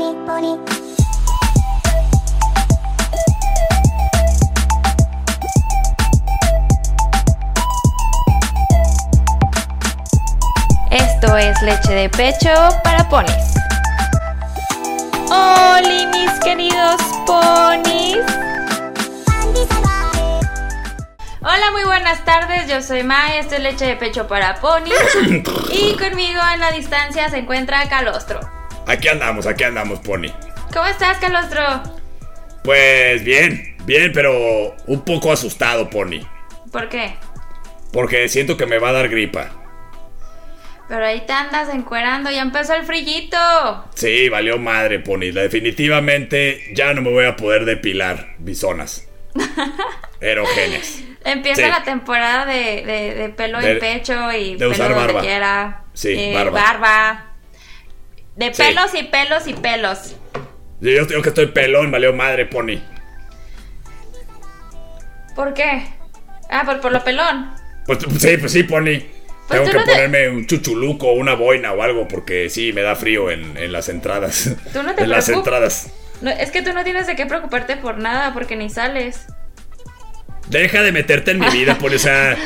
pony, pony. Esto es leche de pecho para ponis. Hola mis queridos ponis. Hola, muy buenas tardes. Yo soy Mai. Esto es leche de pecho para ponis. y conmigo en la distancia se encuentra Calostro. Aquí andamos, aquí andamos, Pony. ¿Cómo estás, Calostro? Pues bien, bien, pero un poco asustado, Pony. ¿Por qué? Porque siento que me va a dar gripa. Pero ahí te andas encuerando, ya empezó el frillito. Sí, valió madre, Pony. Definitivamente ya no me voy a poder depilar bisonas. Erogenes. Empieza Sí. la temporada de, de- de pelo De- en pecho y de pelo usar donde barba. quiera. Sí, Eh, barba. barba. De Sí. pelos y pelos y pelos. Yo, digo que estoy pelón, valió madre, Pony. ¿Por qué? Ah, por, por lo pelón. Pues sí, pues sí, Pony. Tengo tú que no te- ponerme un chuchuluco o una boina o algo porque sí, me da frío en, en las entradas. Tú no te En las entradas. No, es que tú no tienes de qué preocuparte por nada porque ni sales. Deja de meterte en mi vida, Pony. O sea,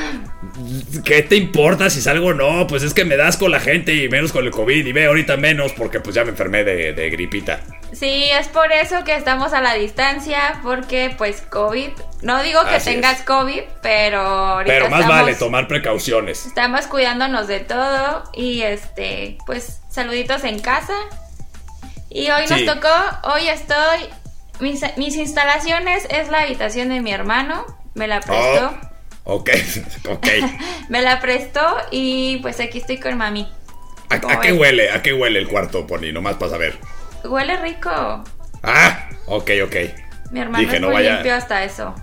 ¿qué te importa si salgo o no? Pues es que me das con la gente y menos con el COVID. Y ve, ahorita menos porque pues ya me enfermé de, de gripita. Sí, es por eso que estamos a la distancia, porque pues COVID, no digo que Así tengas es. COVID, pero ahorita Pero más estamos, vale tomar precauciones. estamos cuidándonos de todo y este, pues saluditos en casa. Y hoy Sí. nos tocó, hoy estoy, mis, mis instalaciones es la habitación de mi hermano, me la prestó, Oh, ok, ok. me la prestó y pues aquí estoy con mami. ¿A, ¿Cómo a qué huele? ¿A qué huele el cuarto, Pony? Nomás para saber. Huele rico, Ah, ok, ok. mi hermano Dije, es no muy vaya- limpio hasta eso.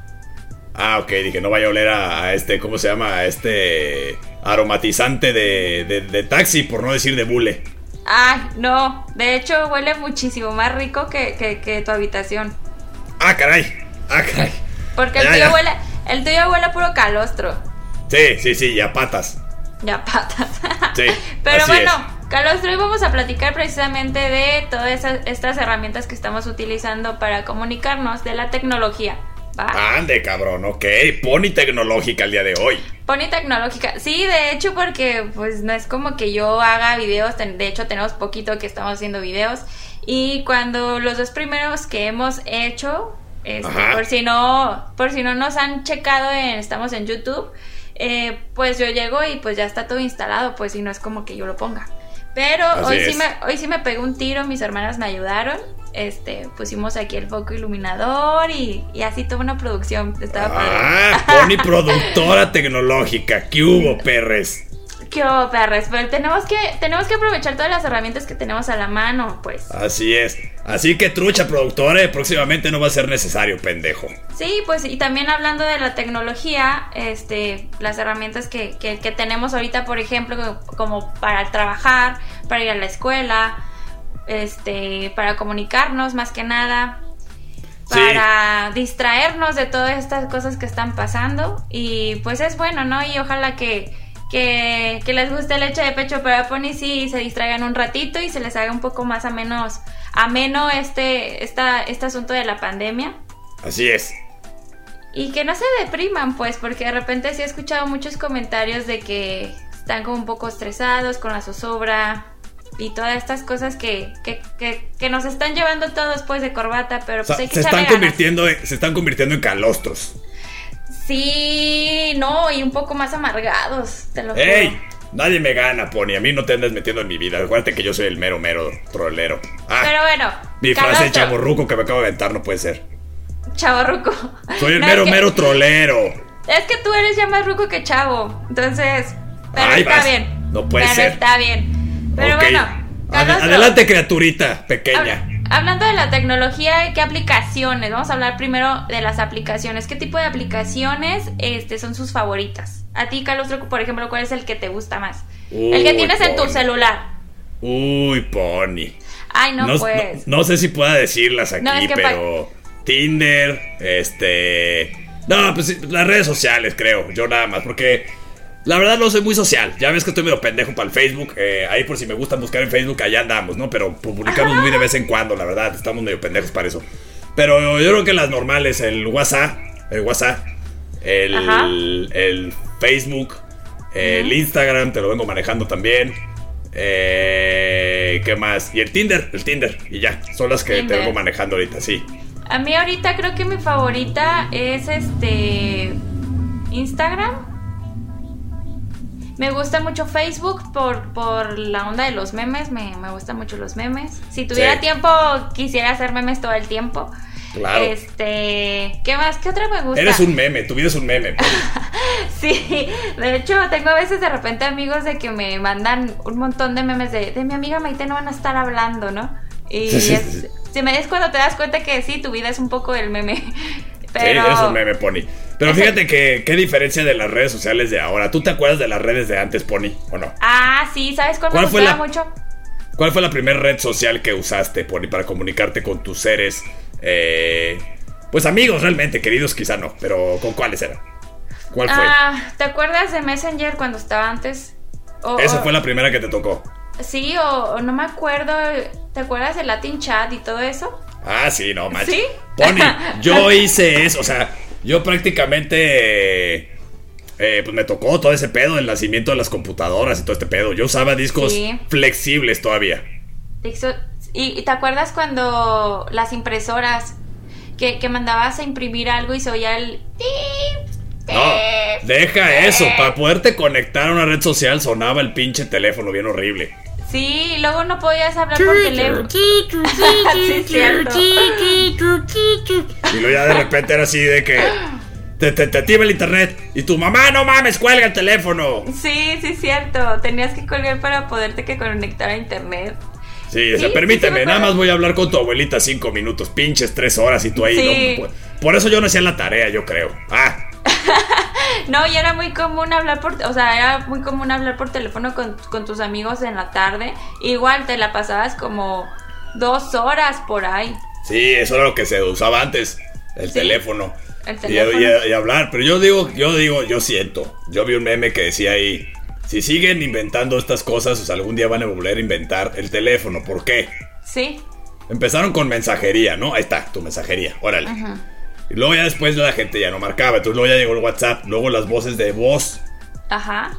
Ah, ok, dije, no vaya a oler a, a este, ¿cómo se llama? A este aromatizante de, de, de taxi, por no decir de bule. Ay, no. De hecho, huele muchísimo más rico que, que- que tu habitación. Ah, caray. Ah, caray. Porque el Ya, ya. huele, el tuyo huele a puro calostro. Sí, sí, sí, y a patas. Ya patas. Sí, Pero así bueno, calostro, hoy vamos a platicar precisamente de todas esas, estas herramientas que estamos utilizando para comunicarnos de la tecnología. ¿va? Ande, cabrón, ok. Pony tecnológica el día de hoy. Pony tecnológica. Sí, de hecho, porque pues no es como que yo haga videos. De hecho, tenemos poquito que estamos haciendo videos. Y cuando los dos primeros que hemos hecho, este, por si no, por si no nos han checado, en, estamos en YouTube. eh, pues yo llego y pues ya está todo instalado, pues y no es como que yo lo ponga. Pero Así hoy sí, me, hoy sí me pegó un tiro, mis hermanas me ayudaron. Este, pusimos aquí el foco iluminador y, y así toda una producción. Estaba. Ah, Pony productora tecnológica. ¿Qué hubo, perres? ¿Qué hubo, perres? Pero tenemos que, tenemos que aprovechar todas las herramientas que tenemos a la mano, pues. Así es. Así que trucha productora, próximamente no va a ser necesario, pendejo. Sí, pues y también hablando de la tecnología, este, las herramientas que, que- que tenemos ahorita, por ejemplo, como para trabajar, para ir a la escuela, este, para comunicarnos más que nada, Sí. para distraernos de todas estas cosas que están pasando y pues es bueno, ¿no? Y ojalá que, que, que les guste leche de pecho para Pony y se distraigan un ratito y se les haga un poco más ameno, ameno este, esta, este asunto de la pandemia. Así es. Y que no se depriman, pues, porque de repente sí he escuchado muchos comentarios de que están como un poco estresados con la zozobra y todas estas cosas que, que, que, que nos están llevando todos pues de corbata, pero O sea, pues hay que se están ganas. convirtiendo en, se están convirtiendo en calostros. Sí, no, y un poco más amargados, te lo juro. ¡Ey! Nadie me gana, Pony. A mí no te andas metiendo en mi vida. Acuérdate que yo soy el mero, mero trolero. Ah, Pero bueno, mi frase de chaborruco que me acabo de aventar no puede ser. chavorruco. Soy el No, mero, es que- mero trolero. Es que tú eres ya más ruco que chavo, entonces, pero Ay, está vas. bien. No puede pero ser. está bien. Pero bueno, adelante, criaturita pequeña. Hab- Hablando de la tecnología, ¿qué aplicaciones? Vamos a hablar primero de las aplicaciones. ¿Qué tipo de aplicaciones este, son sus favoritas? A ti, Calostro, por ejemplo, ¿cuál es el que te gusta más? el que tienes en tu celular. Uy, Pony. Ay, no, no, pues. no- no sé si pueda decirlas aquí, No, es que pero Tinder, este... No, pues las redes sociales, creo, yo nada más, porque La verdad no soy muy social. Ya ves que estoy medio pendejo para el Facebook. Eh, ahí por si me gusta buscar en Facebook, allá andamos, ¿no? Pero publicamos muy de vez en cuando, la verdad. Estamos medio pendejos para eso. Pero yo creo que las normales, el WhatsApp, el WhatsApp, el, el Facebook, el Instagram, te lo vengo manejando también. Eh, ¿Qué más? Y el Tinder, el Tinder. Y ya, son las que te vengo manejando ahorita, sí. A mí ahorita creo que mi favorita es este Instagram. Me gusta mucho Facebook por, por la onda de los memes, me, me gustan mucho los memes. Si tuviera tiempo, quisiera hacer memes todo el tiempo. Claro. Este, ¿qué más? ¿Qué otra me gusta? Eres un meme, tu vida es un meme. sí, de hecho, tengo a veces de repente amigos de que me mandan un montón de memes de, de mi amiga Maite no van a estar hablando, ¿no? Y si me des cuando te das cuenta que sí, tu vida es un poco el meme. Pero... Sí, eres un meme, Pony. Pero fíjate que qué diferencia de las redes sociales de ahora. ¿Tú te acuerdas de las redes de antes, Pony, o no? Ah, sí, ¿sabes cuál, me gustaba mucho? ¿Cuál fue la primera red social que usaste, Pony, para comunicarte con tus seres? Eh, pues amigos, realmente, queridos quizá no, pero ¿con cuáles eran? ¿Cuál fue? Ah, ¿te acuerdas de Messenger cuando estaba antes? Esa fue la primera que te tocó. Sí, o, no me acuerdo. ¿Te acuerdas del Latin Chat y todo eso? Ah, sí, no, macho. ¿Sí? Pony, yo hice eso, o sea, yo prácticamente... Eh, pues me tocó todo ese pedo, el nacimiento de las computadoras y todo este pedo. Yo usaba discos flexibles todavía. ¿Y te acuerdas cuando las impresoras que, mandabas a imprimir algo y se oía el... No, deja eso. Para poderte conectar a una red social sonaba el pinche teléfono bien horrible. Sí, luego no podías hablar por teléfono. Y luego ya de repente era así de que te, te, te el internet y tu mamá no mames, cuelga el teléfono. Sí, sí, cierto. Tenías que colgar para poderte que conectar a internet. Sí, o sea, permíteme, nada más voy a hablar con tu abuelita cinco minutos, pinches tres horas y tú ahí. No, por eso yo no hacía la tarea, yo creo. Ah. no, y era muy común hablar por, o sea, era muy común hablar por teléfono con, tus amigos en la tarde. Igual te la pasabas como dos horas por ahí. Sí, eso era lo que se usaba antes, el teléfono. El teléfono. Y, hablar, pero yo digo, yo digo, yo siento. Yo vi un meme que decía ahí, si siguen inventando estas cosas, o algún día van a volver a inventar el teléfono. ¿Por qué? Sí. Empezaron con mensajería, ¿no? Ahí está, tu mensajería, órale. Ajá. Y luego ya después la gente ya no marcaba. Entonces luego ya llegó el WhatsApp. Luego las voces de voz. Ajá.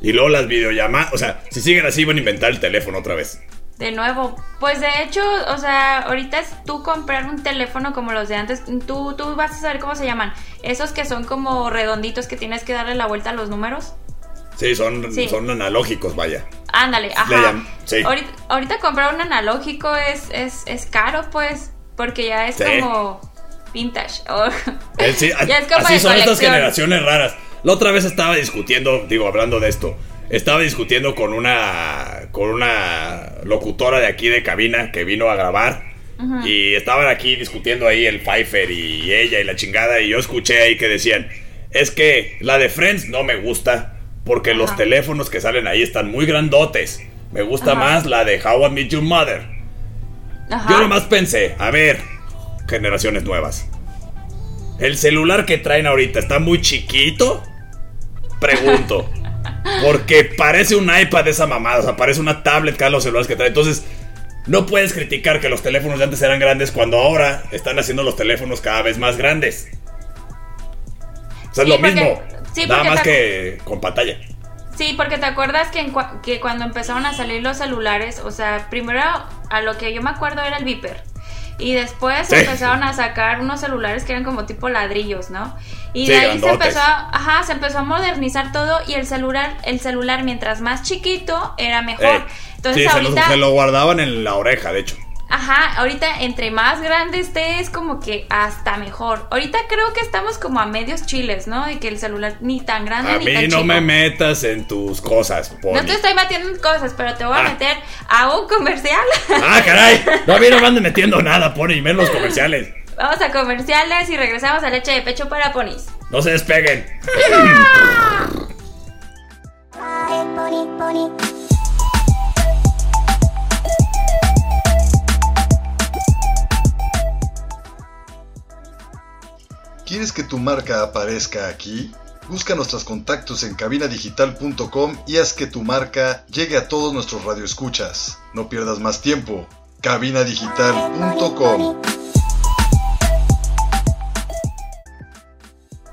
Y luego las videollamadas. O sea, si siguen así van a inventar el teléfono otra vez. De nuevo. Pues de hecho, o sea, ahorita es tú comprar un teléfono como los de antes. Tú, tú vas a saber cómo se llaman. Esos que son como redonditos que tienes que darle la vuelta a los números. Sí, son, son analógicos, vaya. Ándale, ajá. Sí. Ahorita, comprar un analógico es, es, es caro, pues. Porque ya es como vintage. Eh, así son estas generaciones raras. La otra vez estaba discutiendo, digo, hablando de esto, estaba discutiendo con una con una locutora de aquí de cabina que vino a grabar y estaban aquí discutiendo ahí el Pfeiffer y ella y la chingada y yo escuché ahí que decían, es que la de Friends no me gusta porque los teléfonos que salen ahí están muy grandotes. Me gusta más la de How I Met Your Mother. Yo nomás pensé, a ver, generaciones nuevas. ¿El celular que traen ahorita está muy chiquito? Pregunto. Porque parece un iPad esa mamada, o sea, parece una tablet cada los celulares que trae. Entonces, no puedes criticar que los teléfonos de antes eran grandes cuando ahora están haciendo los teléfonos cada vez más grandes. O sea, es lo mismo. nada más que con pantalla. Sí, porque te acuerdas que, que cuando empezaron a salir los celulares, o sea, primero a lo que yo me acuerdo era el Viper. Y después empezaron a sacar unos celulares que eran como tipo ladrillos, ¿no? Y de ahí se empezó, a, ajá, se empezó a modernizar todo y el celular, el celular mientras más chiquito era mejor. Eh, Entonces ahorita se lo guardaban en la oreja, de hecho. Ajá, ahorita entre más grande esté es como que hasta mejor. Ahorita creo que estamos como a medios chiles, ¿no? De que el celular ni tan grande ni tan chico. A mí no me metas en tus cosas, Pony. No te estoy metiendo en cosas, pero te voy a ah. meter a un comercial. Ah, caray. No, a mí no me anden metiendo nada, Pony, menos comerciales. Vamos a comerciales y regresamos a leche de pecho para ponis. No se despeguen. ¿Quieres que tu marca aparezca aquí? Busca nuestros contactos en cabinadigital.com y haz que tu marca llegue a todos nuestros radioescuchas. No pierdas más tiempo. cabinadigital.com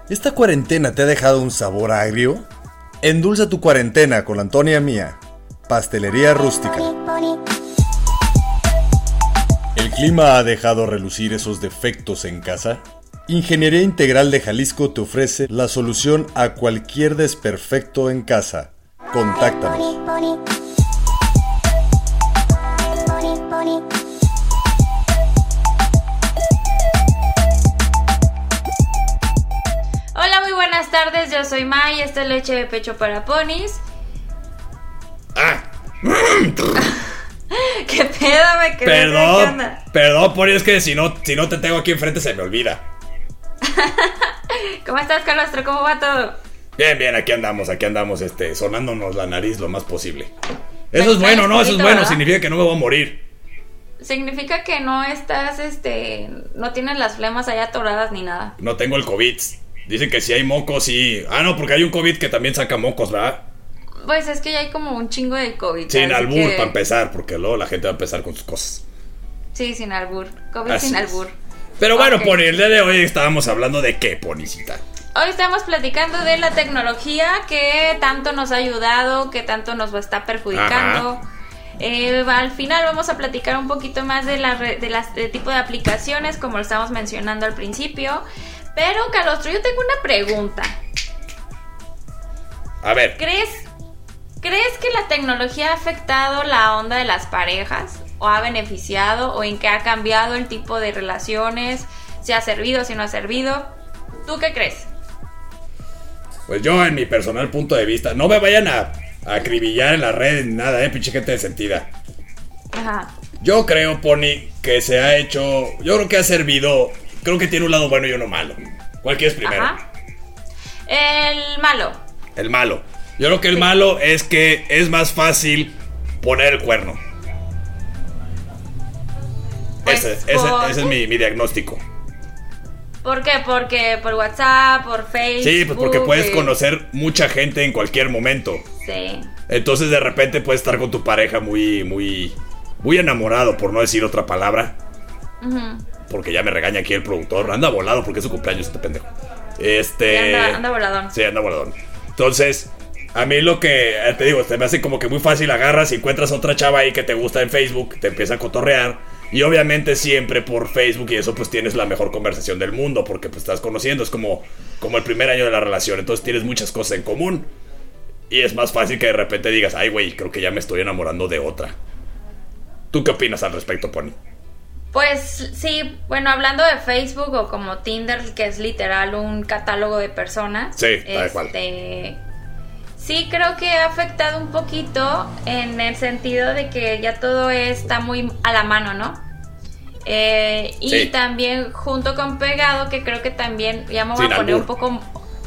¿Esta cuarentena te ha dejado un sabor agrio? Endulza tu cuarentena con la Antonia Mía, Pastelería Rústica. ¿El clima ha dejado relucir esos defectos en casa? Ingeniería Integral de Jalisco te ofrece la solución a cualquier desperfecto en casa. Contáctanos. Hola, muy buenas tardes. Yo soy May. Esta es leche de pecho para ponis. Ah. ¿Qué pedo me quedé? Perdón, perdón, Pony, es que si no, si no te tengo aquí enfrente se me olvida. ¿Cómo estás, Calostro? ¿Cómo va todo? Bien, bien, aquí andamos, aquí andamos, este, sonándonos la nariz lo más posible. Eso es bueno, ¿no? Eso es bueno, significa que no me voy a morir. Significa que no estás, este, no tienes las flemas allá atoradas ni nada. No tengo el COVID. Dicen que si hay mocos y... Ah, no, porque hay un COVID que también saca mocos, ¿verdad? Pues es que ya hay como un chingo de COVID. Sin albur, para empezar, porque luego la gente va a empezar con sus cosas. Sí, sin albur. COVID sin albur. Pero bueno, Pony, el día de hoy estábamos hablando de qué, Ponicita. Hoy estamos platicando de la tecnología que tanto nos ha ayudado, que tanto nos está perjudicando. Eh, al final vamos a platicar un poquito más de, la de las de tipo de aplicaciones, como lo estábamos mencionando al principio. Pero, Calostro, yo tengo una pregunta. A ver. ¿Crees, ¿Crees que la tecnología ha afectado la onda de las parejas? O ha beneficiado o en qué ha cambiado el tipo de relaciones, si ha servido, si no ha servido. ¿Tú qué crees? Pues yo, en mi personal punto de vista, no me vayan a, acribillar en la red ni nada, eh, pinche gente de sentida. Ajá. Yo creo, Pony, que se ha hecho. Yo creo que ha servido. Creo que tiene un lado bueno y uno malo. ¿Cuál quieres primero? Ajá. El malo. El malo. Yo creo que el malo es que es más fácil poner el cuerno. Pues, ese, es mi, diagnóstico. ¿Por qué? Porque por WhatsApp, por Facebook. Sí, pues porque puedes conocer mucha gente en cualquier momento. Sí. Entonces de repente puedes estar con tu pareja muy, muy, muy enamorado, por no decir otra palabra. Porque ya me regaña aquí el productor. Anda volado porque es su cumpleaños este pendejo. Este. anda, anda voladón. Sí, anda voladón. Entonces, a mí lo que eh, te digo, te me hace como que muy fácil agarras y encuentras a otra chava ahí que te gusta en Facebook, te empieza a cotorrear y obviamente siempre por Facebook y eso pues tienes la mejor conversación del mundo porque pues estás conociendo, es como, como el primer año de la relación, entonces tienes muchas cosas en común. Y es más fácil que de repente digas, ay güey, creo que ya me estoy enamorando de otra. ¿Tú qué opinas al respecto, Pony? Pues sí, bueno, hablando de Facebook o como Tinder, que es literal un catálogo de personas. Sí, tal este, Sí, creo que ha afectado un poquito en el sentido de que ya todo está muy a la mano, ¿no? Eh, y también junto con pegado, que creo que también ya me voy a poner un poco...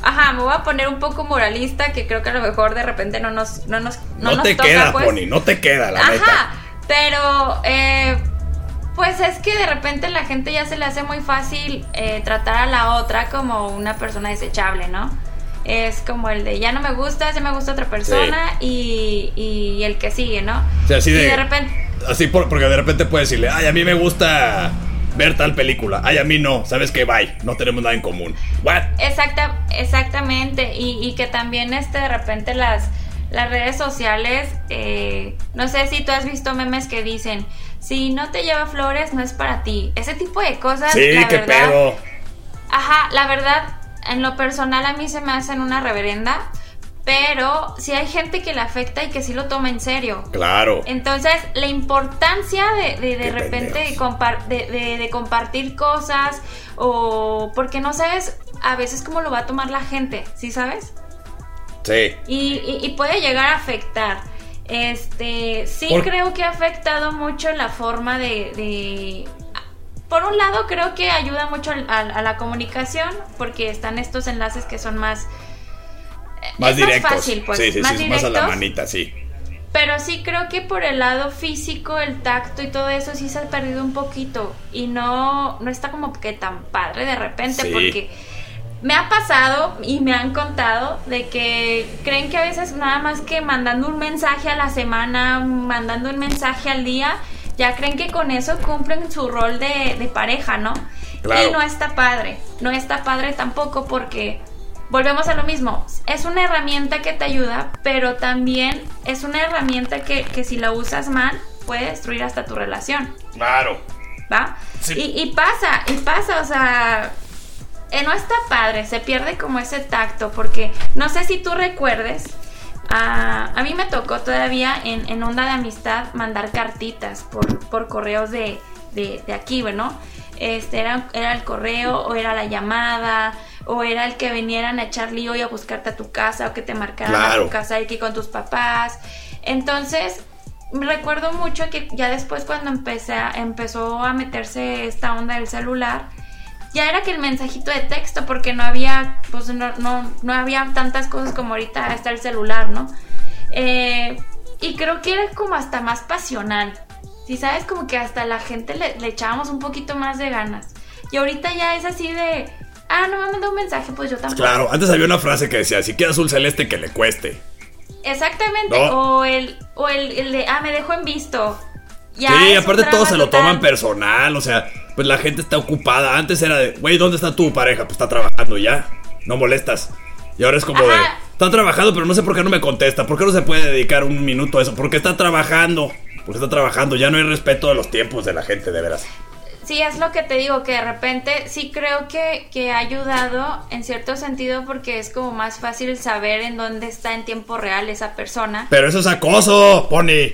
Ajá, me voy a poner un poco moralista, que creo que a lo mejor de repente no nos... No, nos, no, te queda, pues. Pony, no te queda, la Ajá, pero... Eh, pues es que de repente la gente ya se le hace muy fácil eh, tratar a la otra como una persona desechable, ¿no? Es como el de ya no me gusta, ya me gusta otra persona y, y, el que sigue, ¿no? O así de, de repente... Así porque de repente puedes decirle, ay, a mí me gusta ver tal película, ay, a mí no, ¿sabes qué? Bye, no tenemos nada en común. ¿What? Exacta, exactamente, y, y que también este, de repente las, las redes sociales, eh, no sé si tú has visto memes que dicen, si no te lleva flores, no es para ti. Ese tipo de cosas. Sí, qué pedo. Ajá, la verdad, en lo personal a mí se me hacen una reverenda, pero si hay gente que le afecta y que sí lo toma en serio. Claro. Entonces, la importancia de de, repente de, de, compartir cosas o porque no sabes a veces cómo lo va a tomar la gente, ¿sí sabes? Sí. Y, puede llegar a afectar. Este, sí creo que ha afectado mucho la forma de, por un lado creo que ayuda mucho a, la comunicación porque están estos enlaces que son más eh, más directos. Más fácil, pues, sí, sí, más, sí, más a la manita, sí. Pero sí creo que por el lado físico, el tacto y todo eso sí se ha perdido un poquito y no no está como que tan padre de repente porque me ha pasado y me han contado de que creen que a veces nada más que mandando un mensaje a la semana, mandando un mensaje al día, ya creen que con eso cumplen su rol de, pareja, ¿no? Y no está padre, no está padre tampoco porque volvemos a lo mismo, es una herramienta que te ayuda, pero también es una herramienta que, que si la usas mal puede destruir hasta tu relación. Claro. ¿Va? Y, y pasa, y pasa, o sea, eh, no está padre, se pierde como ese tacto, porque no sé si tú recuerdes, a, a mí me tocó todavía en, en, onda de amistad mandar cartitas por, por correos de, de, de aquí, ¿no? Este, era, era el correo o era la llamada o era el que vinieran a echar lío y a buscarte a tu casa o que te marcaran a tu casa aquí con tus papás. Entonces, recuerdo mucho que ya después cuando empecé empezó a meterse esta onda del celular, ya era que el mensajito de texto, porque no había, pues no, no, había tantas cosas como ahorita está el celular, ¿no? Eh, y creo que era como hasta más pasional. Si sabes, como que hasta la gente le, echábamos un poquito más de ganas. Y ahorita ya es así de, ah, no me mandó un mensaje, pues yo tampoco. Claro, antes había una frase que decía, si quieres un celeste que le cueste. Exactamente, o, el, o el, de, ah, me dejo en visto. sí, aparte todos se lo toman personal, o sea, pues la gente está ocupada. Antes era de, güey, ¿dónde está tu pareja? Pues está trabajando ya, no molestas. Y ahora es como de, está trabajando, pero no sé por qué no me contesta. ¿Por qué no se puede dedicar un minuto a eso? Porque está trabajando. Porque está trabajando. Ya no hay respeto de los tiempos de la gente, de veras. Sí, es lo que te digo, que de repente sí creo que, que ha ayudado en cierto sentido porque es como más fácil saber en dónde está en tiempo real esa persona. Pero eso es acoso, Pony.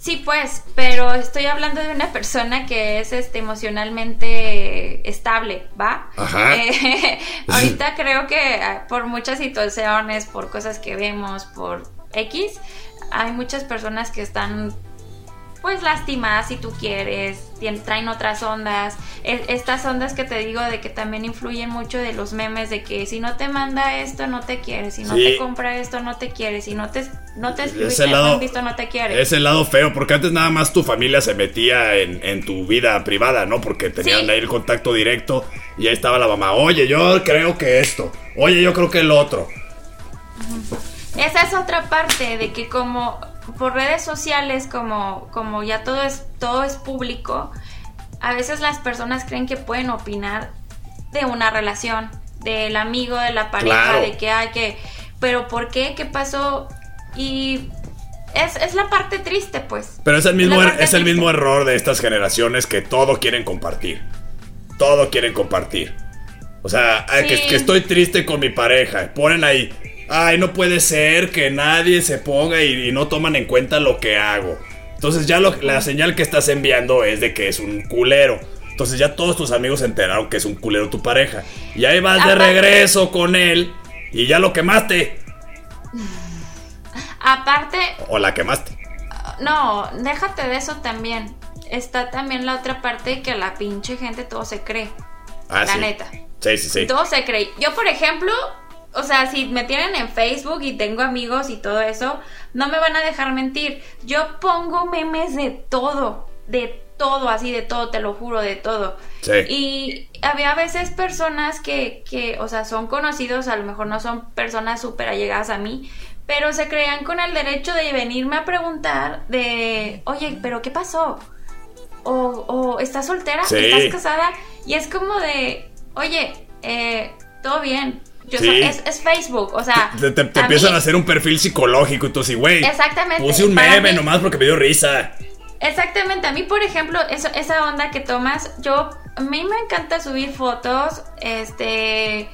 Sí, pues, pero estoy hablando de una persona que es este emocionalmente estable, ¿va? Ajá. Eh, ahorita creo que ah, por muchas situaciones, por cosas que vemos, por X, hay muchas personas que están pues lastimadas si tú quieres, traen otras ondas, e, estas ondas que te digo de que también influyen mucho de los memes de que si no te manda esto no te quiere, si no te compra esto no te quiere, si no te no te lado, visto no te quiere. Es el lado feo, porque antes nada más tu familia se metía en, tu vida privada, ¿no? Porque tenían ahí el contacto directo y ahí estaba la mamá, oye, yo creo que esto, oye, yo creo que el otro. Esa es otra parte de que como por redes sociales, como, como ya todo es, todo es público, a veces las personas creen que pueden opinar de una relación, del amigo, de la pareja, de que hay que, pero ¿por qué? ¿Qué pasó? Y es, la parte triste, pues. Pero es el mismo, er, es el mismo error de estas generaciones que todo quieren compartir. Todo quieren compartir. O sea, que, que, estoy triste con mi pareja. Ponen ahí, ay, no puede ser que nadie se ponga y, no toman en cuenta lo que hago. Entonces ya la señal que estás enviando es de que es un culero. Entonces ya todos tus amigos se enteraron que es un culero tu pareja. Y ahí vas de regreso con él y ya lo quemaste. Aparte... O la quemaste. No, déjate de eso también. Está también la otra parte que la pinche gente todo se cree. Ah, la neta. Sí, sí, sí. Todo se cree. Yo, por ejemplo, o sea, si me tienen en Facebook y tengo amigos y todo eso, no me van a dejar mentir. Yo pongo memes de todo, de todo, así de todo, te lo juro, de todo. Sí. Y había a veces personas que, que, o sea, son conocidos, a lo mejor no son personas súper allegadas a mí, pero se creían con el derecho de venirme a preguntar de, oye, pero ¿qué pasó? O, o ¿estás soltera? ¿Estás casada? Y es como de, oye, eh, todo bien, es, Facebook, o sea. Te, empiezan a hacer un perfil psicológico y tú así, güey. Exactamente. Puse un meme nomás porque me dio risa. Exactamente, a mí, por ejemplo, esa onda que tomas, yo. A mí me encanta subir fotos, este.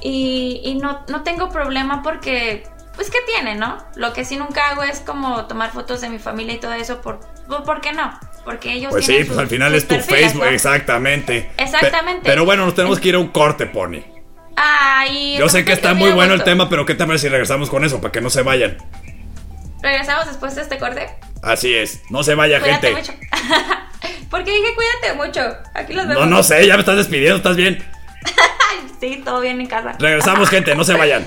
Y, no, no tengo problema porque. Pues, ¿qué tiene, no? Lo que sí nunca hago es como tomar fotos de mi familia y todo eso, ¿por, por qué no? Porque ellos Pues sí, pues al final es tu Facebook, exactamente. Exactamente. pero bueno, nos tenemos que ir a un corte, Pony. Ay, Yo sé que está muy bueno el tema, pero ¿qué te parece si regresamos con eso? Para que no se vayan. ¿Regresamos después de este corte? Así es, no se vaya cuídate gente. Mucho. Porque dije cuídate mucho. Aquí los vemos. No, no sé, ya me estás despidiendo, ¿estás bien? sí, todo bien en casa. Regresamos, gente, no se vayan.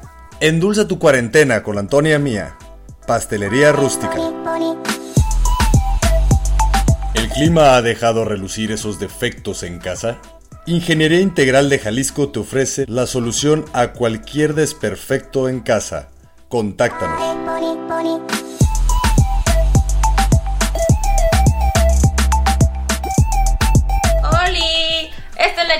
Endulza tu cuarentena con la Antonia Mía, Pastelería Rústica. ¿El clima ha dejado relucir esos defectos en casa? Ingeniería Integral de Jalisco te ofrece la solución a cualquier desperfecto en casa. Contáctanos.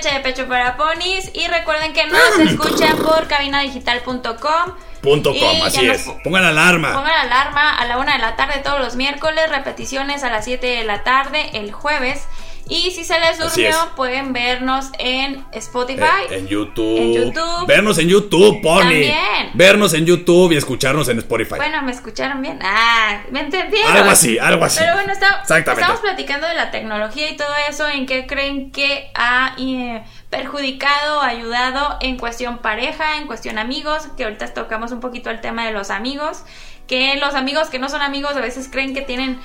Leche de pecho para ponis y recuerden que nos escuchan por cabinadigital.com. Punto com, así es. Pongan alarma. Pongan alarma a la una de la tarde todos los miércoles, repeticiones a las 7 de la tarde el jueves. Y si se les durmió, pueden vernos en Spotify. Eh, en, YouTube. En YouTube. Vernos en YouTube, Pony. También. Vernos en YouTube y escucharnos en Spotify. Bueno, me escucharon bien. Ah, me entendieron. Algo así, algo así. Pero bueno, estamos platicando de la tecnología y todo eso. ¿En qué creen que ha eh, perjudicado o ayudado en cuestión pareja, en cuestión amigos? Que ahorita tocamos un poquito el tema de los amigos. Que los amigos que no son amigos a veces creen que tienen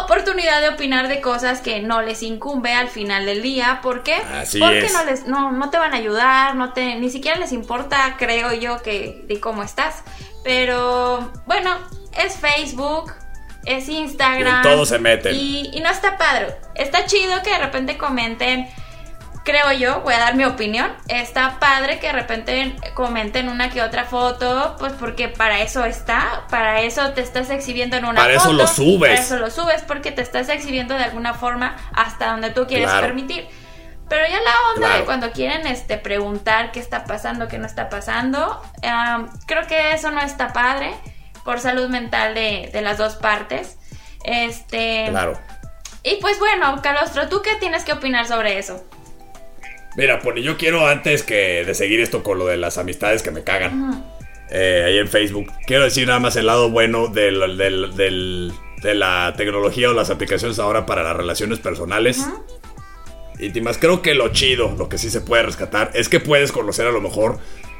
oportunidad de opinar de cosas que no les incumbe al final del día. ¿Por qué? Porque no les, no, no te van a ayudar, no te, ni siquiera les importa, creo yo, que de cómo estás. Pero bueno, es Facebook, es Instagram. Y todo se mete. Y, y no está padre. Está chido que de repente comenten creo yo, voy a dar mi opinión, está padre que de repente comenten una que otra foto, pues porque para eso está, para eso te estás exhibiendo en una para foto. Para eso lo subes. Para eso lo subes porque te estás exhibiendo de alguna forma hasta donde tú quieres permitir. Pero ya la onda de cuando quieren este, preguntar qué está pasando, qué no está pasando, creo que eso no está padre por salud mental de, de las dos partes. Este. Claro. Y pues bueno, Calostro, ¿tú qué tienes que opinar sobre eso? Mira, Pony, yo quiero antes que de seguir esto con lo de las amistades que me cagan. Eh, ahí en Facebook. Quiero decir nada más el lado bueno del, de la tecnología o las aplicaciones ahora para las relaciones personales. Íntimas. Creo que lo chido, lo que sí se puede rescatar, es que puedes conocer a lo mejor,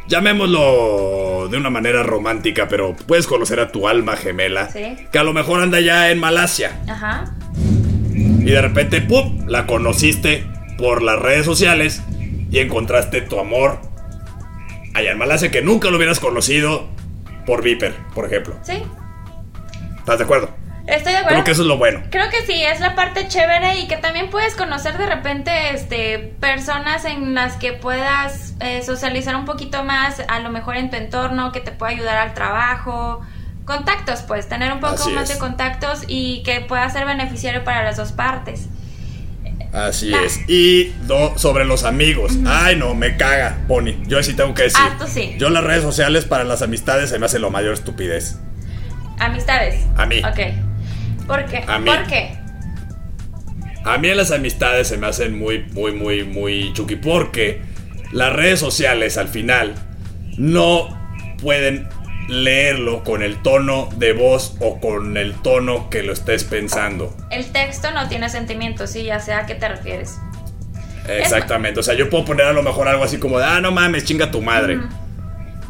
llamémoslo de una manera romántica, pero puedes conocer a tu alma gemela. Que a lo mejor anda ya en Malasia. Ajá. Y de repente, ¡pum! La conociste por las redes sociales y encontraste tu amor allá en Malasia que nunca lo hubieras conocido por Viper, por ejemplo. Sí. ¿Estás de acuerdo? Estoy de acuerdo. Creo que eso es lo bueno. Creo que sí, es la parte chévere y que también puedes conocer de repente este, personas en las que puedas eh, socializar un poquito más, a lo mejor en tu entorno, que te pueda ayudar al trabajo. Contactos, pues, tener un poco más de contactos y que pueda ser beneficiario para las dos partes. Así es. Y sobre los amigos. Ay, no, me caga, Pony. Yo sí tengo que decir. Ah, tú sí. Yo las redes sociales para las amistades se me hace lo mayor estupidez. ¿Amistades? A mí. Ok. ¿Por qué? A mí. ¿Por qué? A mí las amistades se me hacen muy, muy, muy, muy chuki. Porque las redes sociales al final no pueden leerlo con el tono de voz o con el tono que lo estés pensando. El texto no tiene sentimientos, sí, ya sé a qué te refieres. Exactamente, o sea, yo puedo poner a lo mejor algo así como de, ah, no mames, chinga tu madre.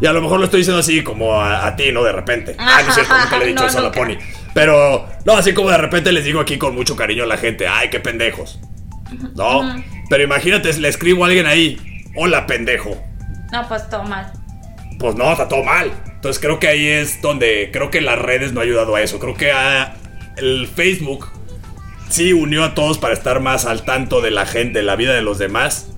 Y a lo mejor lo estoy diciendo así como a, ti, ¿no? De repente. ah, no es cierto, nunca le he dicho eso a la Pony. Pero, no, así como de repente les digo aquí con mucho cariño a la gente, ay, qué pendejos. ¿No? Pero imagínate, le escribo a alguien ahí, hola, pendejo. No, pues todo mal. Pues no, está todo mal. Entonces creo que ahí es donde creo que las redes no han ayudado a eso. Creo que el Facebook sí unió a todos para estar más al tanto de la gente, de la vida de los demás.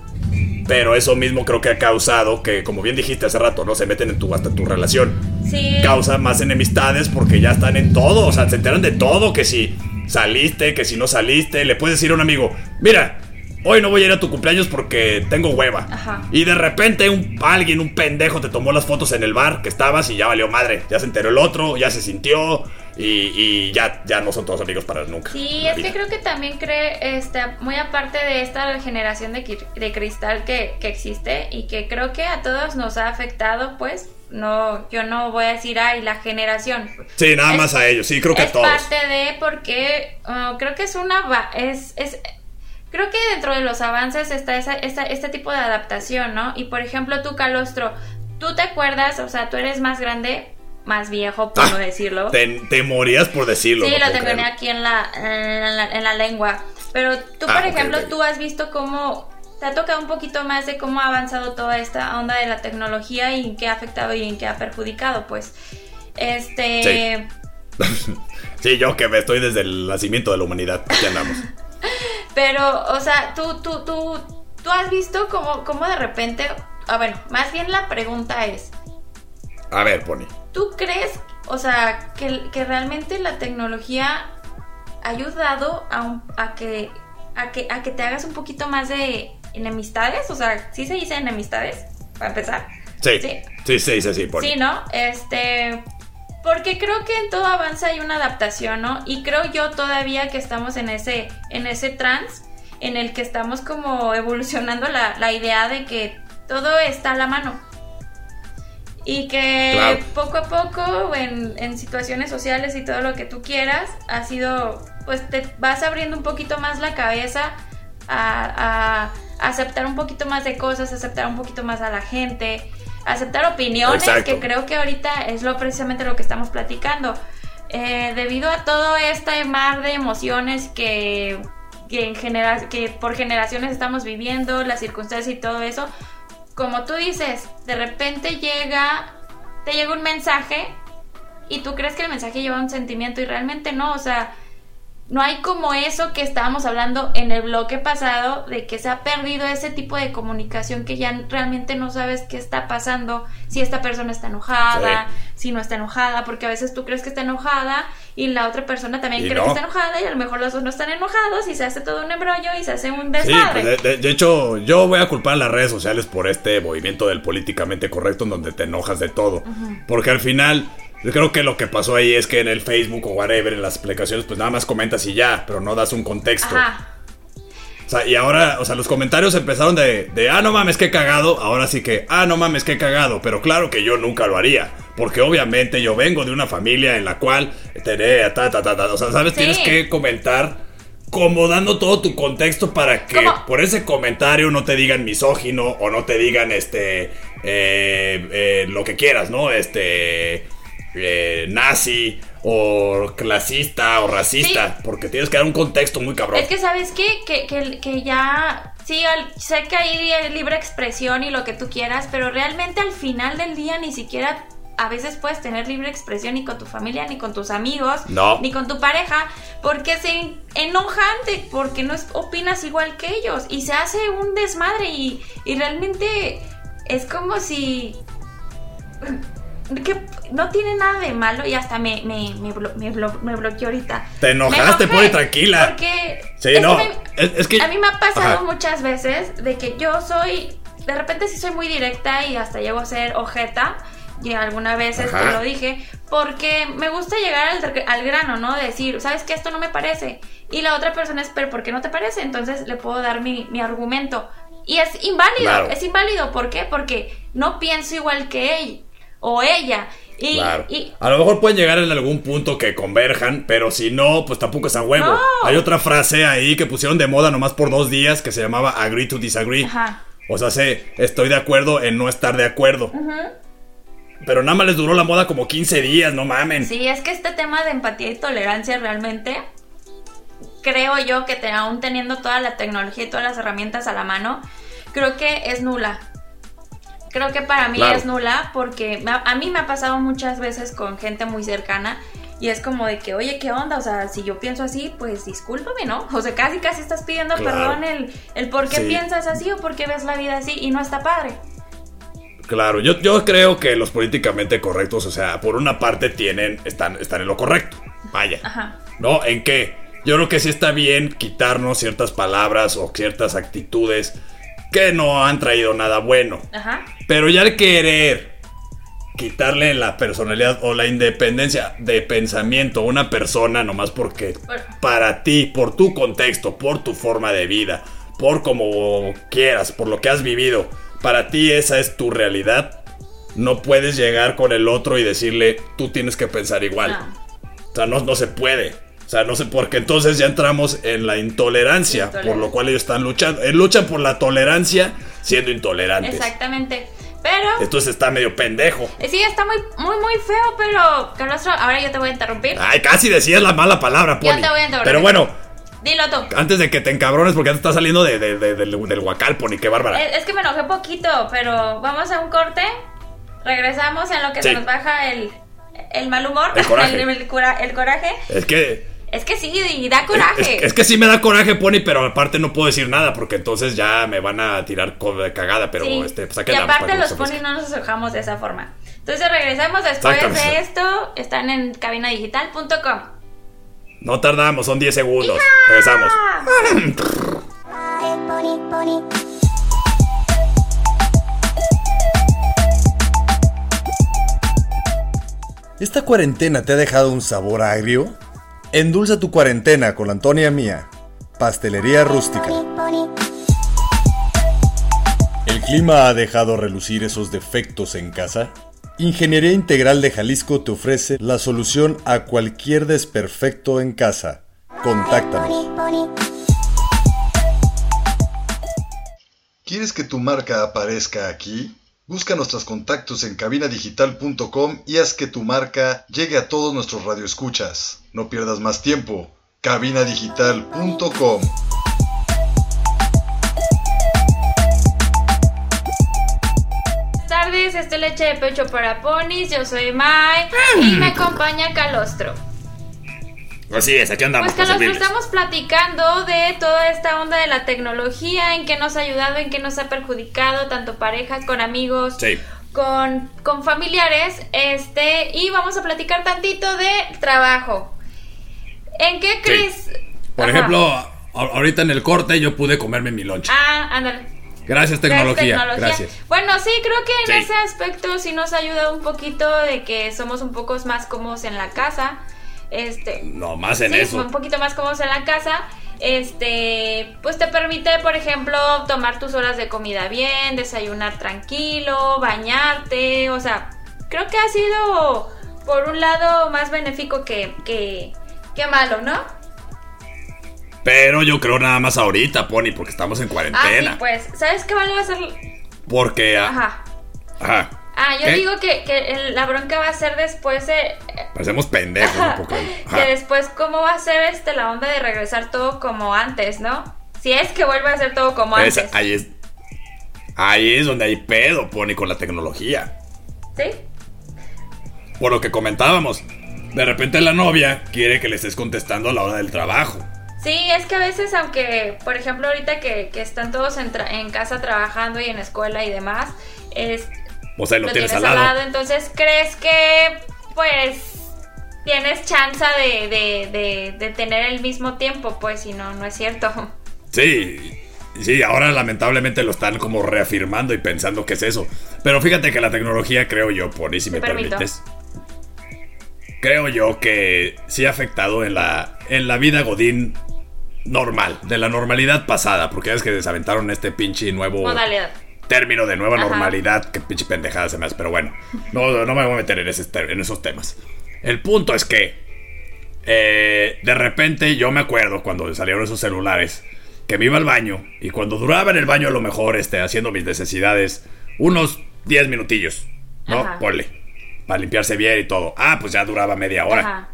Pero eso mismo creo que ha causado que, como bien dijiste hace rato, no se meten en tu hasta tu relación. Sí. Causa más enemistades porque ya están en todo, o sea, se enteran de todo, que si saliste, que si no saliste, le puedes decir a un amigo, mira, hoy no voy a ir a tu cumpleaños porque tengo hueva. Ajá. Y de repente un, alguien, un pendejo, te tomó las fotos en el bar que estabas y ya valió madre. Ya se enteró el otro, ya se sintió y, ya, ya no son todos amigos para nunca. Sí, es que creo que también cree, este, muy aparte de esta generación de, de cristal que, que existe y que creo que a todos nos ha afectado, pues, no, yo no voy a decir, ay, la generación. Sí, nada más a ellos, sí, creo que a todos. Es parte de, porque uh, creo que es una, es, es, creo que dentro de los avances está esa, este tipo de adaptación, ¿no? Y por ejemplo, tú, Calostro, tú te acuerdas, o sea, tú eres más grande, más viejo, por no ah, decirlo. Te, morías por decirlo. Sí, lo tengo aquí en la, en la, lengua. Pero tú, por ah, ejemplo, tú has visto cómo te ha tocado un poquito más de cómo ha avanzado toda esta onda de la tecnología y en qué ha afectado y en qué ha perjudicado, pues. Este. Sí, yo que me estoy desde el nacimiento de la humanidad. Aquí andamos. Pero, o sea, tú, tú, tú, tú has visto cómo, cómo de repente. Ah, bueno, más bien la pregunta es. A ver, Pony. ¿Tú crees, o sea, que, que realmente la tecnología ha ayudado a, a, que, a, que, a que te hagas un poquito más de enemistades? O sea, ¿sí se dice enemistades? Para empezar. Sí. Sí, sí se dice así, Sí, ¿no? Este. Porque creo que en todo avance hay una adaptación, ¿no? Y creo yo todavía que estamos en ese, en ese trance en el que estamos como evolucionando la, la idea de que todo está a la mano. Y que poco a poco, en, en, situaciones sociales y todo lo que tú quieras, ha sido, pues te vas abriendo un poquito más la cabeza a, aceptar un poquito más de cosas, aceptar un poquito más a la gente, aceptar opiniones, que creo que ahorita es lo precisamente lo que estamos platicando. Eh, debido a todo este mar de emociones que, que, en genera que por generaciones estamos viviendo, las circunstancias y todo eso, como tú dices, de repente llega, te llega un mensaje y tú crees que el mensaje lleva un sentimiento y realmente no, o sea, no hay como eso que estábamos hablando en el bloque pasado, de que se ha perdido ese tipo de comunicación que ya realmente no sabes qué está pasando, si esta persona está enojada, si no está enojada, porque a veces tú crees que está enojada y la otra persona también cree que está enojada y a lo mejor los dos no están enojados y se hace todo un embrollo y se hace un desmadre. Sí, de, hecho, yo voy a culpar a las redes sociales por este movimiento del políticamente correcto en donde te enojas de todo, porque al final yo creo que lo que pasó ahí es que en el Facebook o whatever, en las aplicaciones, pues nada más comentas y ya, pero no das un contexto. O sea, y ahora, o sea, los comentarios empezaron de, de, ah, no mames, qué cagado. Ahora sí que, ah, no mames, qué cagado. Pero claro que yo nunca lo haría. Porque obviamente yo vengo de una familia en la cual, ta, ta, ta, ta. O sea, ¿sabes? Tienes que comentar como dando todo tu contexto para que por ese comentario no te digan misógino o no te digan, este, eh, eh, lo que quieras, ¿no? Este eh, nazi o clasista o racista, porque tienes que dar un contexto muy cabrón. Es que sabes qué? que, que, que ya, sí, sé que hay libre expresión y lo que tú quieras, pero realmente al final del día ni siquiera a veces puedes tener libre expresión ni con tu familia, ni con tus amigos, ni con tu pareja, porque se enojan de, porque no opinas igual que ellos y se hace un desmadre y, y realmente es como si que no tiene nada de malo y hasta me, me, me, me, bloqueó ahorita. Te enojaste, pone tranquila. Porque sí, no, es, que, a mí me ha pasado muchas veces de que yo soy, de repente sí soy muy directa y hasta llego a ser ojeta. Y alguna vez te lo dije, porque me gusta llegar al, grano, ¿no? decir, ¿sabes qué? Esto no me parece. Y la otra persona es, pero ¿por qué no te parece? Entonces le puedo dar mi, mi argumento. Y es inválido, es inválido. ¿Por qué? Porque no pienso igual que él o ella. Y, a lo mejor pueden llegar en algún punto que converjan, pero si no, pues tampoco es a huevo. Hay otra frase ahí que pusieron de moda nomás por dos días que se llamaba agree to disagree. O sea, sé, estoy de acuerdo en no estar de acuerdo. Pero nada más les duró la moda como 15 días, no mamen. Sí, es que este tema de empatía y tolerancia realmente, creo yo que aún teniendo toda la tecnología y todas las herramientas a la mano, creo que es nula creo que para mí es nula porque a mí me ha pasado muchas veces con gente muy cercana y es como de que, oye, ¿qué onda? O sea, si yo pienso así, pues discúlpame, ¿no? O sea, casi casi estás pidiendo perdón el, el por qué piensas así o por qué ves la vida así y no está padre. Claro, yo, yo creo que los políticamente correctos, o sea, por una parte tienen, están, están en lo correcto. Vaya. Ajá. ¿No? ¿En qué? Yo creo que sí está bien quitarnos ciertas palabras o ciertas actitudes que no han traído nada bueno. Ajá. Pero ya el querer quitarle la personalidad o la independencia de pensamiento a una persona nomás porque para ti, por tu contexto, por tu forma de vida, por como quieras, por lo que has vivido, para ti esa es tu realidad. no puedes llegar con el otro y decirle, tú tienes que pensar igual. O sea, no, no se puede. O sea, no sé, porque entonces ya entramos en la intolerancia, por lo cual ellos están luchando. Eh, luchan por la tolerancia siendo intolerantes. Exactamente. Pero. Entonces está medio pendejo. Eh, sí, está muy, muy, muy feo, pero. Calostro, ahora yo te voy a interrumpir. Ay, casi decías la mala palabra, Poli. Yo te voy a interrumpir. Pero bueno. Dilo tú. Antes de que te encabrones, porque ya te está saliendo de, del, huacal, Poli, qué bárbara. Es, que me enojé poquito, pero vamos a un corte. Regresamos en lo que se nos baja el, el mal humor, el coraje. el coraje. Es que es que sí, y da coraje. Es, que sí me da coraje, Pony, pero aparte no puedo decir nada porque entonces ya me van a tirar de cagada. Pero este, pues, Y aparte los Pony no nos enojamos de esa forma. Entonces regresamos después de esto. Están en cabinadigital.com. No tardamos, son 10 segundos. Regresamos. ¿Esta cuarentena te ha dejado un sabor agrio? Endulza tu cuarentena con la Antonia Mía, Pastelería Rústica. ¿El clima ha dejado relucir esos defectos en casa? Ingeniería Integral de Jalisco te ofrece la solución a cualquier desperfecto en casa. Contáctanos. ¿Quieres que tu marca aparezca aquí? Busca nuestros contactos en cabinadigital.com y haz que tu marca llegue a todos nuestros radioescuchas. No pierdas más tiempo. cabinadigital.com Buenas tardes, este leche de pecho para ponis. Yo soy Mai y me acompaña Calostro. Así es, aquí andamos. Pues que estamos platicando de toda esta onda de la tecnología, en qué nos ha ayudado, en qué nos ha perjudicado, tanto parejas, con amigos, con, con familiares, este, y vamos a platicar tantito de trabajo. ¿En qué crees? Por ejemplo, ahorita en el corte yo pude comerme mi lonche. Ah, ándale. Gracias tecnología. Gracias. Bueno, sí, creo que en ese aspecto sí nos ha ayudado un poquito de que somos un poco más cómodos en la casa. Este, no, más en eso. Un poquito más cómodos en la casa. Este, pues te permite, por ejemplo, tomar tus horas de comida bien, desayunar tranquilo, bañarte. O sea, creo que ha sido, por un lado, más benéfico que, que, que malo, ¿no? Pero yo creo nada más ahorita, Pony, porque estamos en cuarentena. Ah, pues, ¿sabes qué vale a ser? Porque. Ajá. Ajá. Ah, yo digo que, la bronca va a ser después de... Parecemos pendejos un poco. que después cómo va a ser este la onda de regresar todo como antes, ¿no? Si es que vuelve a ser todo como antes. Ahí es, ahí es donde hay pedo, Pony, con la tecnología. ¿Sí? Por lo que comentábamos, de repente la novia quiere que le estés contestando a la hora del trabajo. Sí, es que a veces, aunque, por ejemplo, ahorita que, están todos en, en, casa trabajando y en escuela y demás, es, o sea, lo, tienes, al lado. Entonces, ¿crees que, pues, tienes chance de, de, tener el mismo tiempo? Pues, si no, no es cierto. Sí, sí, ahora lamentablemente lo están como reafirmando y pensando que es eso. Pero fíjate que la tecnología, creo yo, por si me permites, creo yo que sí ha afectado en la, en la vida Godín normal, de la normalidad pasada, porque es que desaventaron este pinche nuevo... Modalidad término de nueva normalidad. Que pinche pendejada se me hace, pero bueno, no, no me voy a meter en, en esos temas. El punto es que eh, de repente yo me acuerdo cuando salieron esos celulares que me iba al baño y cuando duraba en el baño a lo mejor este, haciendo mis necesidades unos 10 minutillos, ¿no? Ponle, para limpiarse bien y todo. Ah, pues ya duraba media hora.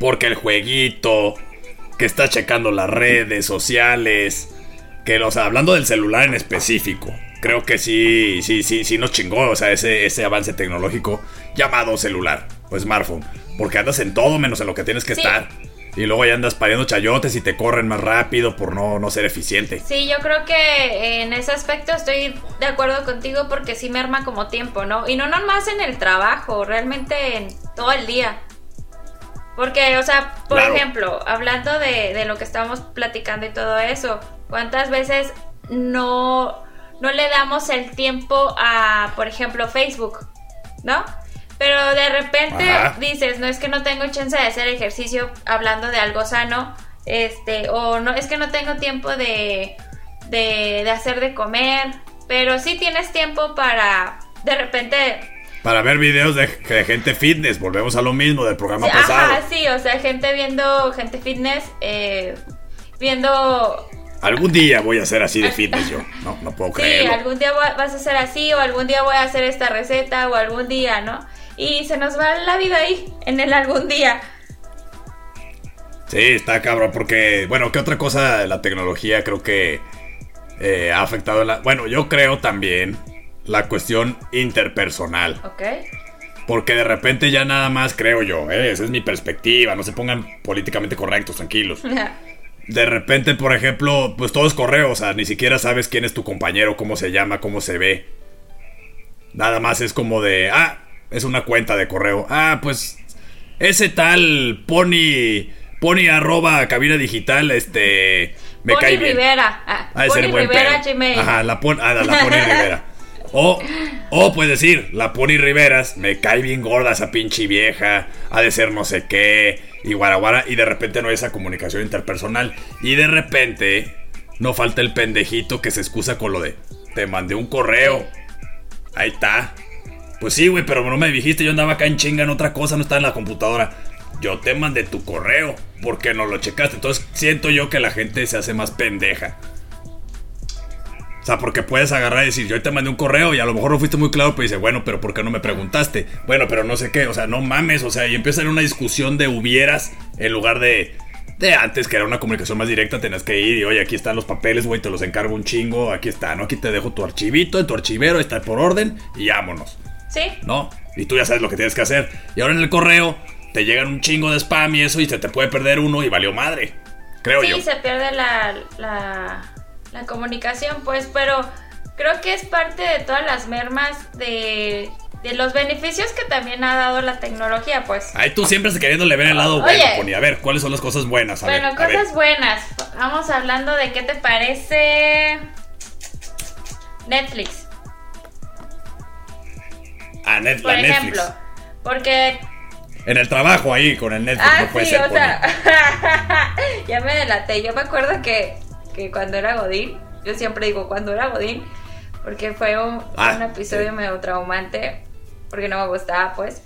Porque el jueguito, que está checando las redes sociales, que, o sea, hablando del celular en específico, creo que sí, sí, sí, sí nos chingó, o sea, ese, ese avance tecnológico llamado celular o smartphone. Porque andas en todo menos en lo que tienes que estar. Y luego ya andas pariendo chayotes y te corren más rápido por no, no ser eficiente. Sí, yo creo que en ese aspecto estoy de acuerdo contigo porque sí me arma como tiempo, ¿no? Y no nomás en el trabajo, realmente en todo el día. Porque, o sea, por ejemplo, hablando de, de, lo que estábamos platicando y todo eso, ¿Cuántas veces no, no le damos el tiempo a, por ejemplo, Facebook? ¿No? Pero de repente dices, no es que no tengo chance de hacer ejercicio hablando de algo sano, este, o no, es que no tengo tiempo de, de, de hacer de comer, pero sí tienes tiempo para, de repente para ver videos de, gente fitness, volvemos a lo mismo del programa pasado. Ajá, sí, o sea, gente viendo gente fitness, eh, viendo... Algún día voy a ser así de fitness yo, no, no puedo creerlo. Sí, algún día vas a ser así, o algún día voy a hacer esta receta, o algún día, ¿no? Y se nos va la vida ahí, en el algún día. Sí, está cabrón, porque, bueno, ¿qué otra cosa la tecnología creo que eh, ha afectado la... Bueno, yo creo también la cuestión interpersonal. Ok. Porque de repente ya nada más creo yo, ¿eh? esa es mi perspectiva, no se pongan políticamente correctos, tranquilos. de repente, por ejemplo, pues todo es correo, o sea, ni siquiera sabes quién es tu compañero, cómo se llama, cómo se ve. Nada más es como de, ah, es una cuenta de correo. Ah, pues ese tal Pony, Pony arroba cabina digital, este, me Pony cae Rivera. Ah, Pony Rivera Gmail. Ajá, la, pon, ah, la Pony Rivera. O, o puedes decir, la Pony Riveras, me cae bien gorda esa pinche vieja, ha de ser no sé qué, y guaraguara, y de repente no hay esa comunicación interpersonal. Y de repente, no falta el pendejito que se excusa con lo de, te mandé un correo. Ahí está. Pues sí, güey, pero no me dijiste, yo andaba acá en chinga en otra cosa, no estaba en la computadora. Yo te mandé tu correo, porque no lo checaste. Entonces siento yo que la gente se hace más pendeja. O sea, porque puedes agarrar y decir, yo te mandé un correo y a lo mejor no fuiste muy claro, pero dice, bueno, pero ¿por qué no me preguntaste? Bueno, pero no sé qué, o sea, no mames, o sea, y empieza a una discusión de hubieras en lugar de, de antes, que era una comunicación más directa, tenías que ir y, oye, aquí están los papeles, güey, te los encargo un chingo, aquí está, ¿no? Aquí te dejo tu archivito, en tu archivero, está por orden y vámonos. Sí. ¿No? Y tú ya sabes lo que tienes que hacer. Y ahora en el correo te llegan un chingo de spam y eso y se te puede perder uno y valió madre. Creo yo. Sí, se pierde la, la, la comunicación, pues, pero creo que es parte de todas las mermas de, de los beneficios que también ha dado la tecnología, pues. Ay, tú siempre se queriéndole ver el lado bueno, Pony. A ver, ¿cuáles son las cosas buenas? bueno, cosas buenas. Vamos hablando de qué te parece Netflix. Ah, Net Por ejemplo, porque en el trabajo ahí con el Netflix ah, no puede sí, ser. O sea, ya me delaté. Yo me acuerdo que, que cuando era Godín, yo siempre digo cuando era Godín, porque fue un, ah, episodio medio traumante, porque no me gustaba, pues.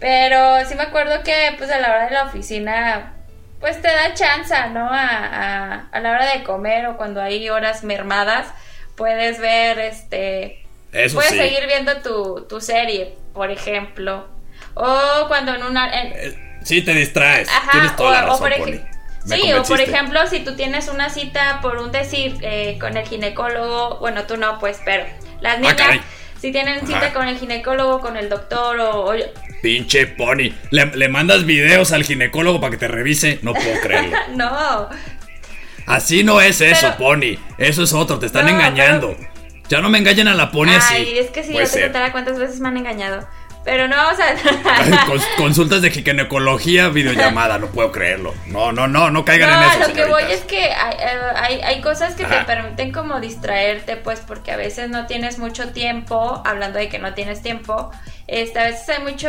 Pero sí me acuerdo que, pues, a la hora de la oficina, pues te da chance, ¿no? A, a, la hora de comer o cuando hay horas mermadas, puedes ver, este... Eso puedes seguir viendo tu, tu serie, por ejemplo. O cuando en una... Eh, sí, te distraes. Ajá, Tienes toda la razón, Sí, o por ejemplo, si tú tienes una cita, por un decir, eh, con el ginecólogo, bueno, tú no, pues, pero las ah, niñas, si tienen cita con el ginecólogo, con el doctor o... Pinche pony, ¿Le, mandas videos al ginecólogo para que te revise, no puedo creerlo. no. Así no es eso, pony, eso es otro, te están engañando. Ya no me engañen a la pony así. Ay, es que si ya te contara cuántas veces me han engañado. Pero no, o sea. Consultas de ginecología, videollamada, no puedo creerlo. No, no, no, no caigan en eso. Lo que voy es que hay, hay, cosas que te permiten como distraerte, pues, porque a veces no tienes mucho tiempo, hablando de que no tienes tiempo. Este, a veces hay mucho,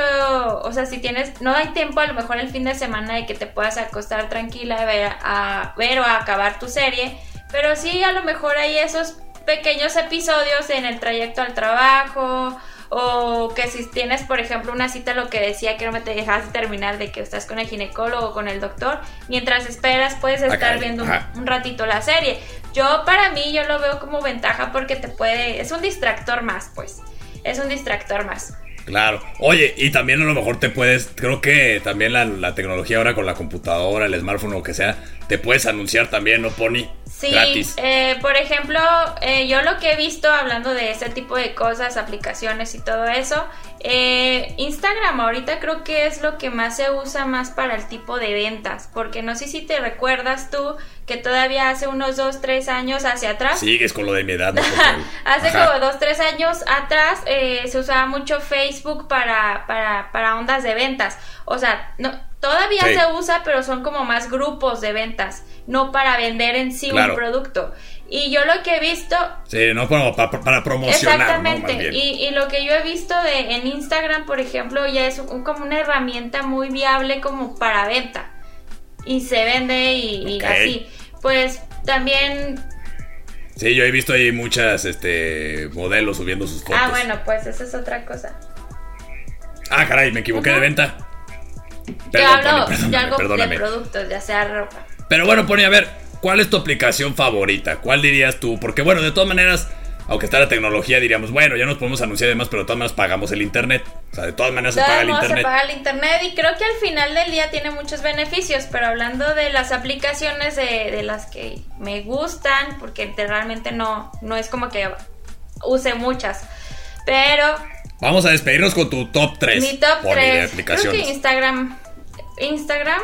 o sea, si tienes, no hay tiempo a lo mejor el fin de semana de que te puedas acostar tranquila a ver, a ver o a acabar tu serie, pero sí a lo mejor hay esos pequeños episodios en el trayecto al trabajo o que si tienes, por ejemplo, una cita, lo que decía que no me te dejas terminar de que estás con el ginecólogo o con el doctor, mientras esperas puedes estar viendo un, ratito la serie. Yo, para mí, yo lo veo como ventaja porque te puede, es un distractor más, pues, es un distractor más. Claro. Oye, y también a lo mejor te puedes, creo que también la, la tecnología ahora con la computadora, el smartphone o lo que sea, te puedes anunciar también, ¿no, Pony? Sí, eh, por ejemplo, eh, yo lo que he visto hablando de ese tipo de cosas, aplicaciones y todo eso, eh, Instagram ahorita creo que es lo que más se usa más para el tipo de ventas, porque no sé si te recuerdas tú que todavía hace unos 2, 3 años hacia atrás. Sigues con lo de mi edad. No hace como 2, 3 años atrás se usaba mucho Facebook para, para, para ondas de ventas. O sea, no, todavía se usa, pero son como más grupos de ventas no para vender en sí un producto. Y yo lo que he visto... Sí, no para, para, promocionar. Exactamente. Y, y, lo que yo he visto de, en Instagram, por ejemplo, ya es como una herramienta muy viable como para venta. Y se vende y, así. Pues también Sí, yo he visto ahí muchas este, modelos subiendo sus fotos. Ah, bueno, pues esa es otra cosa. Ah, caray, me equivoqué de venta. Yo hablo de algo de productos, ya sea ropa. Pero bueno, Pony, a ver, ¿cuál es tu aplicación favorita? ¿Cuál dirías tú? Porque bueno, de todas maneras, aunque está la tecnología, diríamos, bueno, ya nos podemos anunciar además, pero de todas maneras pagamos el internet. O sea, de todas maneras se paga el internet. se paga el internet y creo que al final del día tiene muchos beneficios, pero hablando de las aplicaciones de, de las que me gustan, porque realmente no, no es como que use muchas, pero... Vamos a despedirnos con tu top 3. Mi top 3. Creo que Instagram. Instagram.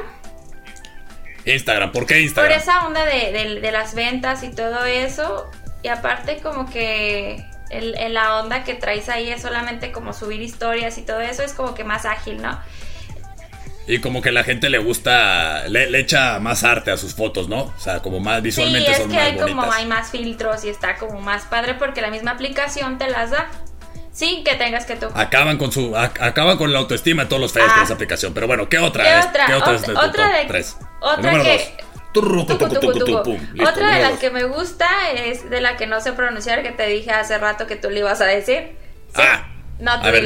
Instagram, ¿por qué Instagram? Por esa onda de, de las ventas y todo eso y aparte como que el, la onda que traes ahí es solamente como subir historias y todo eso, es como que más ágil, ¿no? Y como que la gente le gusta, le, echa más arte a sus fotos, ¿no? O sea, como más visualmente sí, es que hay como hay más filtros y está como más padre porque la misma aplicación te las da. Sin que tengas que tú. Acaban con su acaban con la autoestima de todos los feos de ah. esa aplicación. Pero bueno, ¿qué otra? ¿Qué otra? ¿Qué otra, otra, de, tres. Otra que otra de las que me gusta es de la que no sé pronunciar, que te dije hace rato que tú le ibas a decir. Ah, no te a ver,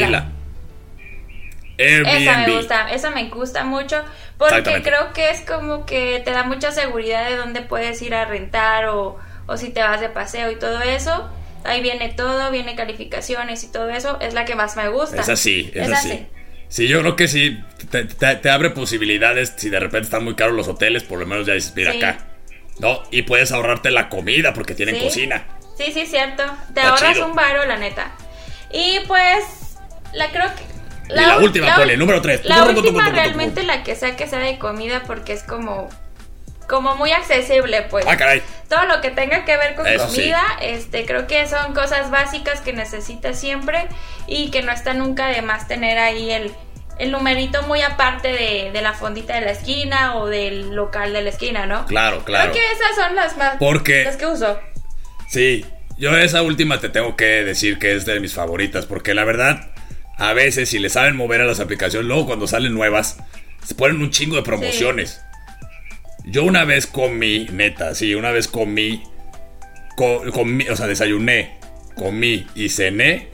Esa me gusta, esa me gusta mucho porque creo que es como que te da mucha seguridad de dónde puedes ir a rentar o, o si te vas de paseo y todo eso. Ahí viene todo, viene calificaciones y todo eso. Es la que más me gusta. Es así, es, así. Sí, yo creo que sí, te, abre posibilidades. Si de repente están muy caros los hoteles, por lo menos ya dices, mira acá. ¿No? Y puedes ahorrarte la comida porque tienen cocina. Sí, sí, cierto. Te ahorras un baro, la neta. Y pues, la creo que. La, y la última, el número 3. La última realmente la que sea que sea de comida porque es como como muy accesible, pues. Ah, caray. Todo lo que tenga que ver con comida, este, creo que son cosas básicas que necesitas siempre y que no está nunca de más tener ahí el, el numerito muy aparte de, la fondita de la esquina o del local de la esquina, ¿no? Claro, claro. Creo que esas son las más Porque, las que uso. Sí, yo esa última te tengo que decir que es de mis favoritas, porque la verdad, a veces si le saben mover a las aplicaciones, luego cuando salen nuevas, se ponen un chingo de promociones. Yo una vez comí, neta, sí, una vez comí, comí, o sea, desayuné, comí y cené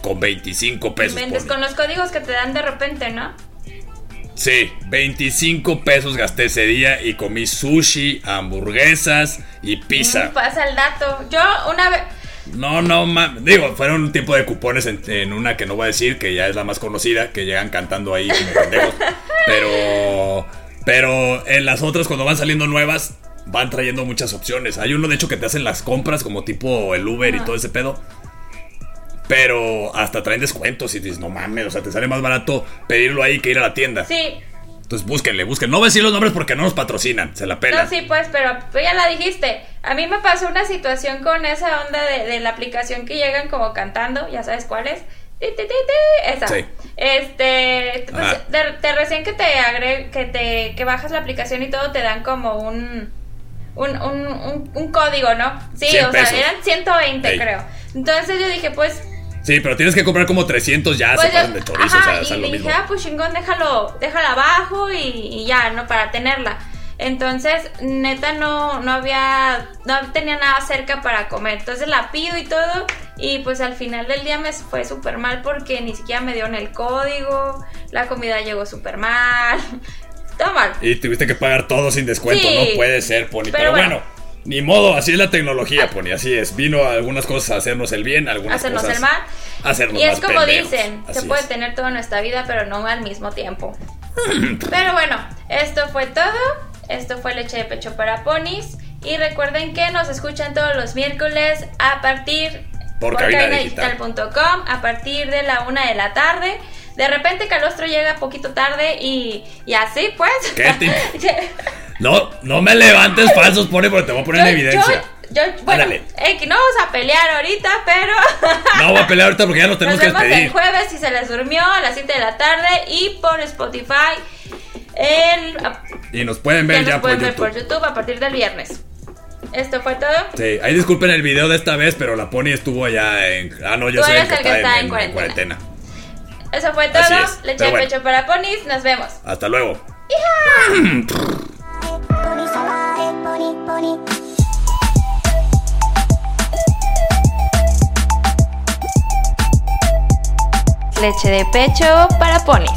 con 25 pesos. Vendes con los códigos que te dan de repente, ¿no? Sí, 25 pesos gasté ese día y comí sushi, hamburguesas y pizza. Mm, pasa el dato. Yo una vez... No, no, digo, fueron un tipo de cupones en, una que no voy a decir, que ya es la más conocida, que llegan cantando ahí como pendejos. Pero pero en las otras, cuando van saliendo nuevas, van trayendo muchas opciones. Hay uno, de hecho, que te hacen las compras, como tipo el Uber y todo ese pedo. Pero hasta traen descuentos y dices, no mames, o sea, te sale más barato pedirlo ahí que ir a la tienda. Sí. Entonces búsquenle, busquen. No voy a decir los nombres porque no nos patrocinan, se la pelan. No, sí, pues, pero ya la dijiste. A mí me pasó una situación con esa onda de, de la aplicación que llegan como cantando, ya sabes cuál es esa. Este, pues, te, recién que te agre, que te que bajas la aplicación y todo te dan como un un, un, un, código, ¿no? Sí, o sea, eran 120 creo. Entonces yo dije, pues Sí, pero tienes que comprar como 300 ya, pues se de chorizo, o sea, y dije, ah, pues chingón, déjalo, déjala abajo y, y ya, ¿no? Para tenerla. Entonces, neta, no, no había, no tenía nada cerca para comer. Entonces la pido y todo. Y pues al final del día me fue súper mal porque ni siquiera me dieron el código. La comida llegó súper mal. Todo mal. Y tuviste que pagar todo sin descuento. No puede ser, Pony. Pero, bueno. Ni modo, así es la tecnología, ah. Pony, así es. Vino algunas cosas a hacernos el bien, algunas hacernos cosas el mal. Hacernos y es como dicen, se puede tener toda nuestra vida, pero no al mismo tiempo. pero bueno, esto fue todo. Esto fue Leche de Pecho para Ponis. Y recuerden que nos escuchan todos los miércoles a partir por, por cabinadigital.com a partir de la una de la tarde. De repente Calostro llega poquito tarde y, y así pues. no, no me levantes falsos, pone porque te voy a poner en evidencia. Yo, bueno, eh, no vamos a pelear ahorita, pero. no vamos a pelear ahorita porque ya nos tenemos nos vemos que el jueves si se les durmió a las 7 de la tarde y por Spotify el, y nos pueden ver ya, por, YouTube. por YouTube a partir del viernes. ¿Esto fue todo? Sí, ahí disculpen el video de esta vez, pero la Pony estuvo allá en. Ah, no, yo Tú soy el que, está, en, cuarentena. Eso fue todo. Es, Le pecho para Ponis. Nos vemos. Hasta luego. Leche de pecho para ponis.